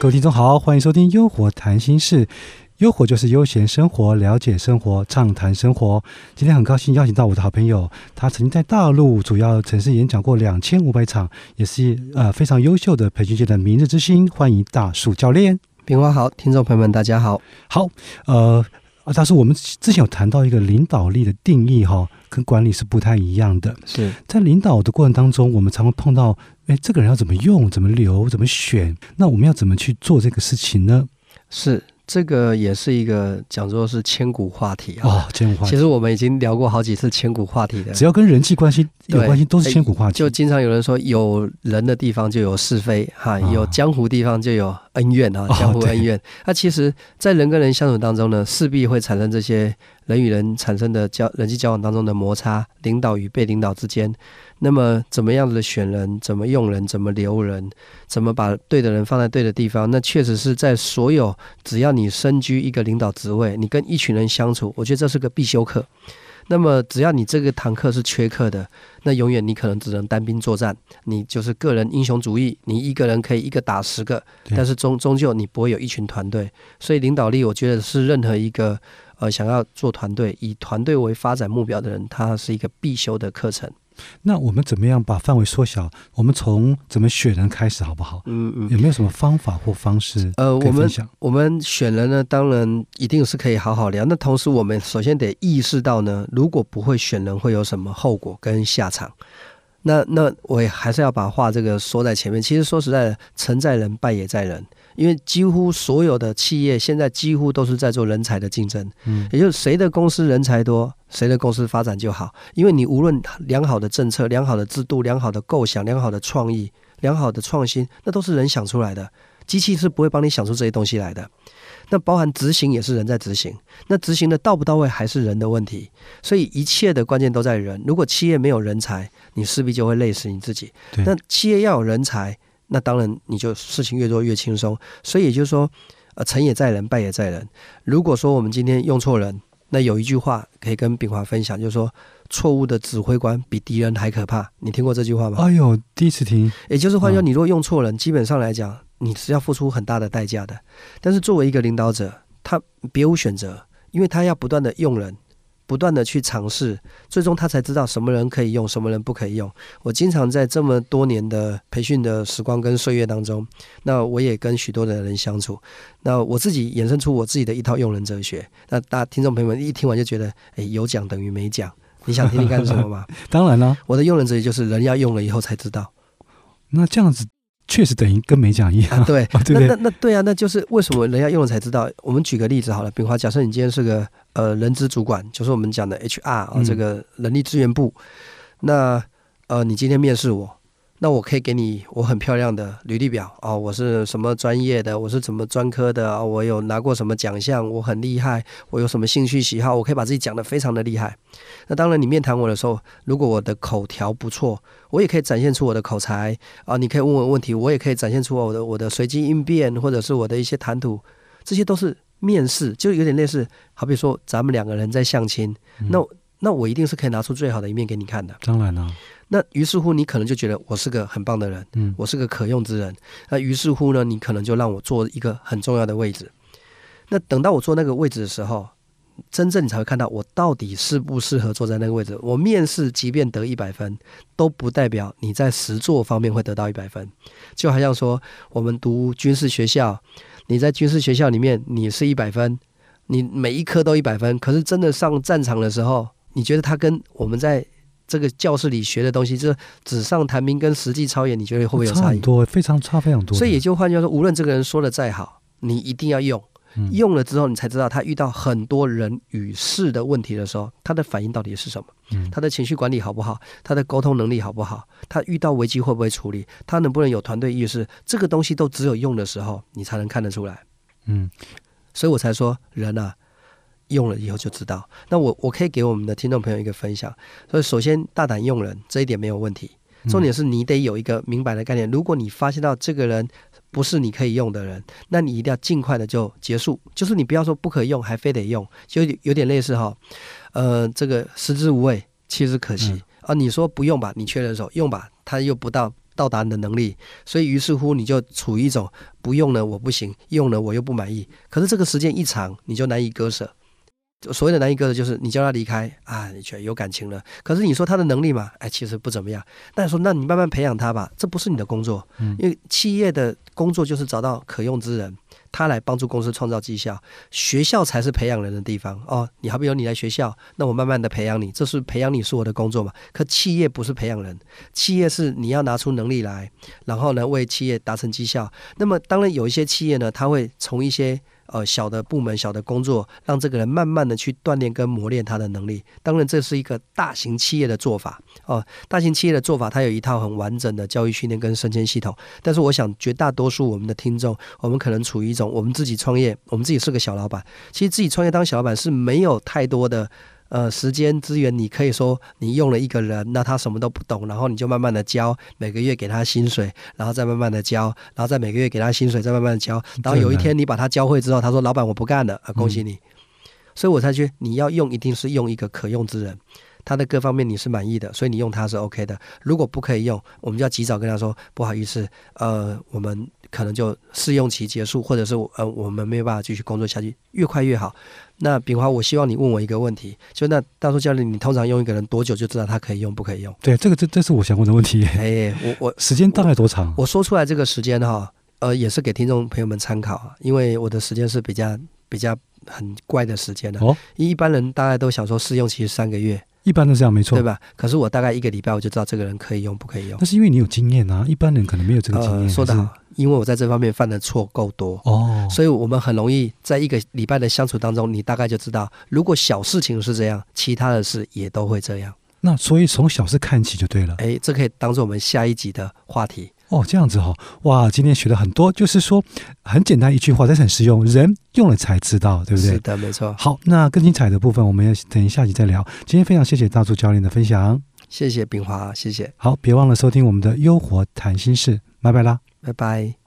各位听众好，欢迎收听《优活谈心事》，优活就是悠闲生活、了解生活、畅谈生活。今天很高兴邀请到我的好朋友，他曾经在大陆主要城市演讲过两千五百场，也是呃非常优秀的培训界的明日之星。欢迎大树教练。平花好，听众朋友们大家好。好，呃，大叔，我们之前有谈到一个领导力的定义哈，跟管理是不太一样的。是在领导的过程当中，我们常会碰到，哎，这个人要怎么用、怎么留、怎么选，那我们要怎么去做这个事情呢？是，这个也是一个讲说是千古话题啊。哦，千古话题，其实我们已经聊过好几次千古话题的，只要跟人际关系有对关系，都是千古话题。就经常有人说，有人的地方就有是非，哈，啊有江湖地方就有恩怨哈，哦江湖恩怨。那其实，在人跟人相处当中呢，势必会产生这些人与人产生的交人际交往当中的摩擦，领导与被领导之间。那么，怎么样的选人，怎么用人，怎么留人，怎么把对的人放在对的地方，那确实是在所有只要你身居一个领导职位，你跟一群人相处，我觉得这是个必修课。那么，只要你这个堂课是缺课的，那永远你可能只能单兵作战，你就是个人英雄主义，你一个人可以一个打十个，但是终终究你不会有一群团队。所以领导力，我觉得是任何一个呃想要做团队、以团队为发展目标的人，他是一个必修的课程。那我们怎么样把范围缩小？我们从怎么选人开始，好不好？嗯嗯。有没有什么方法或方式呃，我们？我们选人呢，当然一定是可以好好聊。那同时，我们首先得意识到呢，如果不会选人，会有什么后果跟下场。那那我也还是要把话这个说在前面。其实说实在的，成在人，败也在人。因为几乎所有的企业现在几乎都是在做人才的竞争，嗯，也就是谁的公司人才多，谁的公司发展就好。因为你无论良好的政策、良好的制度、良好的构想、良好的创意、良好的创新，那都是人想出来的，机器是不会帮你想出这些东西来的。那包含执行也是人在执行，那执行的到不到位还是人的问题。所以一切的关键都在人。如果企业没有人才，你势必就会累死你自己。那企业要有人才，那当然你就事情越做越轻松。所以也就是说，呃，成也在人，败也在人。如果说我们今天用错人，那有一句话可以跟炳华分享，就是说，错误的指挥官比敌人还可怕。你听过这句话吗？哎呦，第一次听，也就是换句话说，嗯你如果用错人，基本上来讲，你是要付出很大的代价的。但是作为一个领导者，他别无选择，因为他要不断的用人，不断的去尝试，最终他才知道什么人可以用，什么人不可以用。我经常在这么多年的培训的时光跟岁月当中，那我也跟许多的人相处，那我自己衍生出我自己的一套用人哲学。那大家听众朋友们一听完就觉得，哎，有讲等于没讲。你想听听干什么吗？当然了，我的用人哲学就是人要用了以后才知道。那这样子确实等于跟没讲一样，啊，对，哦 对对那那那对啊，那就是为什么人家用了才知道。我们举个例子好了，比如说，假设你今天是个呃人资主管，就是我们讲的 HR 啊、嗯这个人力资源部，那呃你今天面试我，那我可以给你我很漂亮的履历表哦，我是什么专业的，我是怎么专科的，哦我有拿过什么奖项，我很厉害，我有什么兴趣喜好，我可以把自己讲得非常的厉害。那当然，你面谈我的时候，如果我的口条不错，我也可以展现出我的口才啊，你可以问我问题，我也可以展现出我的我的随机应变，或者是我的一些谈吐，这些都是面试，就有点类似，好比说咱们两个人在相亲，嗯那那我一定是可以拿出最好的一面给你看的。当然了，那于是乎，你可能就觉得我是个很棒的人，嗯，我是个可用之人。那于是乎呢，你可能就让我坐一个很重要的位置。那等到我坐那个位置的时候，真正你才会看到我到底适不适合坐在那个位置。我面试即便得一百分，都不代表你在实作方面会得到一百分。就好像说，我们读军事学校，你在军事学校里面你是一百分，你每一科都一百分，可是真的上战场的时候，你觉得它跟我们在这个教室里学的东西，就是纸上谈兵跟实际操演，你觉得会不会有差异？差很多，非常差非常多。所以也就换句话说，无论这个人说的再好，你一定要用。嗯用了之后，你才知道他遇到很多人与事的问题的时候，他的反应到底是什么？嗯他的情绪管理好不好？他的沟通能力好不好？他遇到危机会不会处理？他能不能有团队意识？这个东西都只有用的时候，你才能看得出来。嗯所以我才说人啊，用了以后就知道。那我我可以给我们的听众朋友一个分享。所以首先大胆用人这一点没有问题，嗯重点是你得有一个明白的概念。如果你发现到这个人不是你可以用的人，那你一定要尽快的就结束。就是你不要说不可以用，还非得用，就有点类似哈，呃，这个食之无味，弃之可惜啊。你说不用吧，你确认手用吧，他又不到到达你的能力，所以于是乎你就处于一种不用了我不行，用了我又不满意。可是这个时间一长，你就难以割舍。所谓的难以割舍，就是你叫他离开啊，你觉得有感情了。可是你说他的能力嘛，哎，其实不怎么样。那说，那你慢慢培养他吧，这不是你的工作。嗯，因为企业的工作就是找到可用之人，他来帮助公司创造绩效。学校才是培养人的地方哦。你好比有你来学校，那我慢慢的培养你，这是培养你是我的工作嘛。可企业不是培养人，企业是你要拿出能力来，然后呢为企业达成绩效。那么当然有一些企业呢，他会从一些。呃，小的部门、小的工作，让这个人慢慢的去锻炼跟磨练他的能力。当然，这是一个大型企业的做法哦。大型企业的做法，它有一套很完整的教育训练跟升迁系统。但是，我想绝大多数我们的听众，我们可能处于一种我们自己创业，我们自己是个小老板。其实，自己创业当小老板是没有太多的。呃，时间资源，你可以说你用了一个人，那他什么都不懂，然后你就慢慢的教，每个月给他薪水，然后再慢慢的教，然后再每个月给他薪水，再慢慢的教，然后有一天你把他教会之后，他说老板我不干了啊，恭喜你，所以我才觉得你要用一定是用一个可用之人，他的各方面你是满意的，所以你用他是 OK 的。如果不可以用，我们就要及早跟他说不好意思，呃，我们可能就试用期结束，或者是呃我们没有办法继续工作下去，越快越好。那炳华，我希望你问我一个问题，就那大叔教练，你通常用一个人多久就知道他可以用不可以用？对，这个这这是我想问的问题。哎，我我时间大概多长？我说出来这个时间哈，呃，也是给听众朋友们参考，因为我的时间是比较比较很怪的时间的。哦，一般人大概都想说试用期三个月。一般都这样，没错，对吧？可是我大概一个礼拜我就知道这个人可以用不可以用。那是因为你有经验啊，一般人可能没有这个经验。说得好，因为我在这方面犯的错够多哦，所以我们很容易在一个礼拜的相处当中，你大概就知道，如果小事情是这样，其他的事也都会这样。那所以从小事看起就对了。哎，这可以当做我们下一集的话题。哦，这样子哈，哇，今天学了很多，就是说很简单一句话，但是很实用，人用了才知道，对不对？是的，没错。好，那更精彩的部分，我们要等下集再聊。今天非常谢谢大柱教练的分享，谢谢冰华，谢谢。好，别忘了收听我们的优活谈心事，拜拜啦，拜拜。